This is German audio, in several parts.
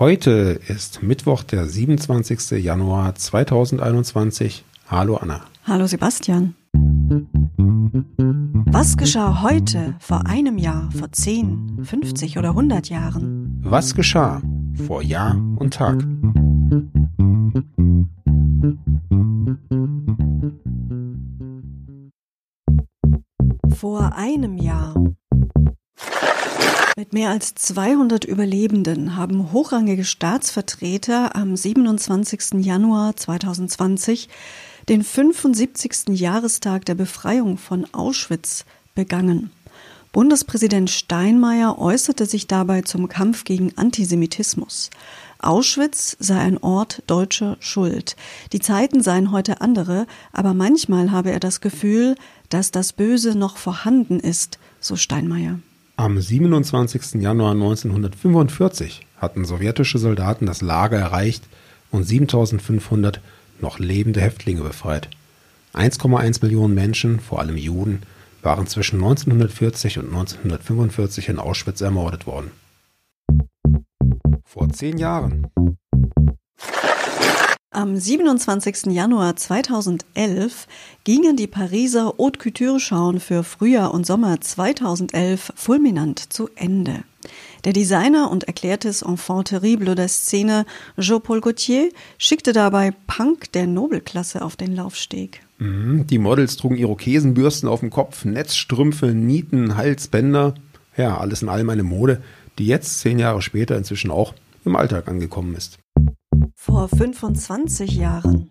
Heute ist Mittwoch, der 27. Januar 2021. Hallo Anna. Hallo Sebastian. Was geschah heute, vor einem Jahr, vor 10, 50 oder 100 Jahren? Was geschah vor Jahr und Tag? Vor einem Jahr. Mit mehr als 200 Überlebenden haben hochrangige Staatsvertreter am 27. Januar 2020 den 75. Jahrestag der Befreiung von Auschwitz begangen. Bundespräsident Steinmeier äußerte sich dabei zum Kampf gegen Antisemitismus. Auschwitz sei ein Ort deutscher Schuld. Die Zeiten seien heute andere, aber manchmal habe er das Gefühl, dass das Böse noch vorhanden ist, so Steinmeier. Am 27. Januar 1945 hatten sowjetische Soldaten das Lager erreicht und 7500 noch lebende Häftlinge befreit. 1,1 Millionen Menschen, vor allem Juden, waren zwischen 1940 und 1945 in Auschwitz ermordet worden. Vor zehn Jahren am 27. Januar 2011 gingen die Pariser Haute Couture Schauen für Frühjahr und Sommer 2011 fulminant zu Ende. Der Designer und erklärtes Enfant terrible der Szene Jean-Paul Gaultier schickte dabei Punk der Nobelklasse auf den Laufsteg. Mhm, die Models trugen Irokesenbürsten auf dem Kopf, Netzstrümpfe, Nieten, Halsbänder. Ja, alles in allem eine Mode, die jetzt zehn Jahre später inzwischen auch im Alltag angekommen ist vor 25 Jahren.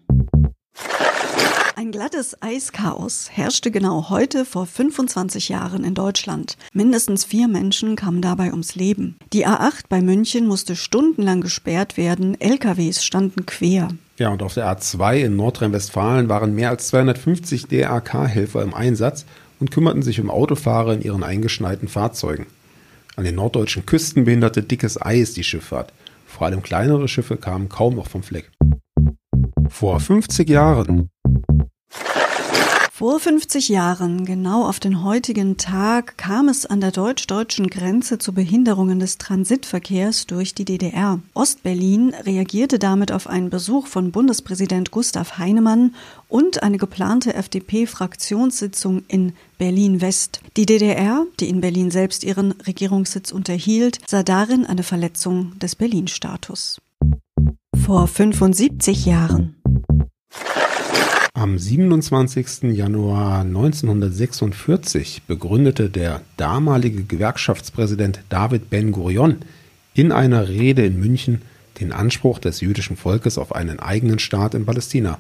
Ein glattes Eischaos herrschte genau heute vor 25 Jahren in Deutschland. Mindestens vier Menschen kamen dabei ums Leben. Die A8 bei München musste stundenlang gesperrt werden, LKWs standen quer. Ja, und auf der A2 in Nordrhein-Westfalen waren mehr als 250 DRK-Helfer im Einsatz und kümmerten sich um Autofahrer in ihren eingeschneiten Fahrzeugen. An den norddeutschen Küsten behinderte dickes Eis die Schifffahrt. Vor allem kleinere Schiffe kamen kaum noch vom Fleck. Vor 50 Jahren vor 50 Jahren, genau auf den heutigen Tag, kam es an der deutsch-deutschen Grenze zu Behinderungen des Transitverkehrs durch die DDR. Ostberlin reagierte damit auf einen Besuch von Bundespräsident Gustav Heinemann und eine geplante FDP-Fraktionssitzung in Berlin-West. Die DDR, die in Berlin selbst ihren Regierungssitz unterhielt, sah darin eine Verletzung des Berlin-Status. Vor 75 Jahren. Am 27. Januar 1946 begründete der damalige Gewerkschaftspräsident David Ben-Gurion in einer Rede in München den Anspruch des jüdischen Volkes auf einen eigenen Staat in Palästina.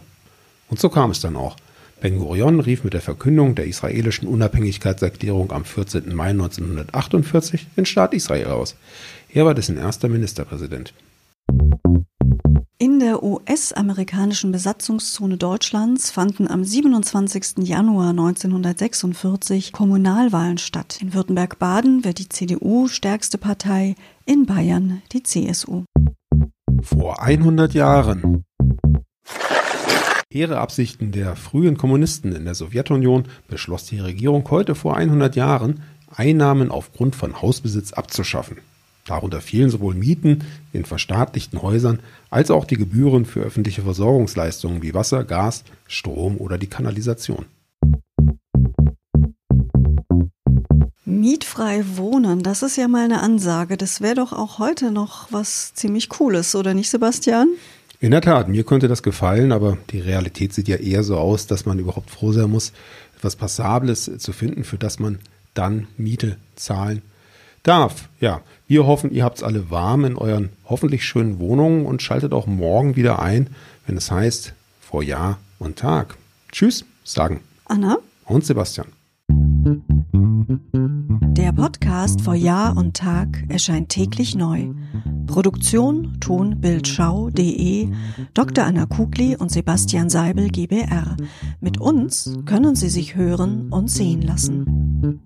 Und so kam es dann auch. Ben-Gurion rief mit der Verkündung der israelischen Unabhängigkeitserklärung am 14. Mai 1948 den Staat Israel aus. Er war dessen erster Ministerpräsident. In der US-amerikanischen Besatzungszone Deutschlands fanden am 27. Januar 1946 Kommunalwahlen statt. In Württemberg-Baden wird die CDU stärkste Partei, in Bayern die CSU. Vor 100 Jahren. Hehre Absichten der frühen Kommunisten in der Sowjetunion beschloss die Regierung heute vor 100 Jahren, Einnahmen aufgrund von Hausbesitz abzuschaffen. Darunter fielen sowohl Mieten in verstaatlichten Häusern als auch die Gebühren für öffentliche Versorgungsleistungen wie Wasser, Gas, Strom oder die Kanalisation. Mietfrei wohnen, das ist ja mal eine Ansage. Das wäre doch auch heute noch was ziemlich Cooles, oder nicht, Sebastian? In der Tat, mir könnte das gefallen, aber die Realität sieht ja eher so aus, dass man überhaupt froh sein muss, etwas Passables zu finden, für das man dann Miete zahlen darf. Ja, wir hoffen, ihr habt es alle warm in euren hoffentlich schönen Wohnungen und schaltet auch morgen wieder ein, wenn es heißt vor Jahr und Tag. Tschüss, sagen Anna und Sebastian. Der Podcast vor Jahr und Tag erscheint täglich neu. Produktion tonbildschau.de Dr. Anna Kugli und Sebastian Seibel GBR. Mit uns können Sie sich hören und sehen lassen.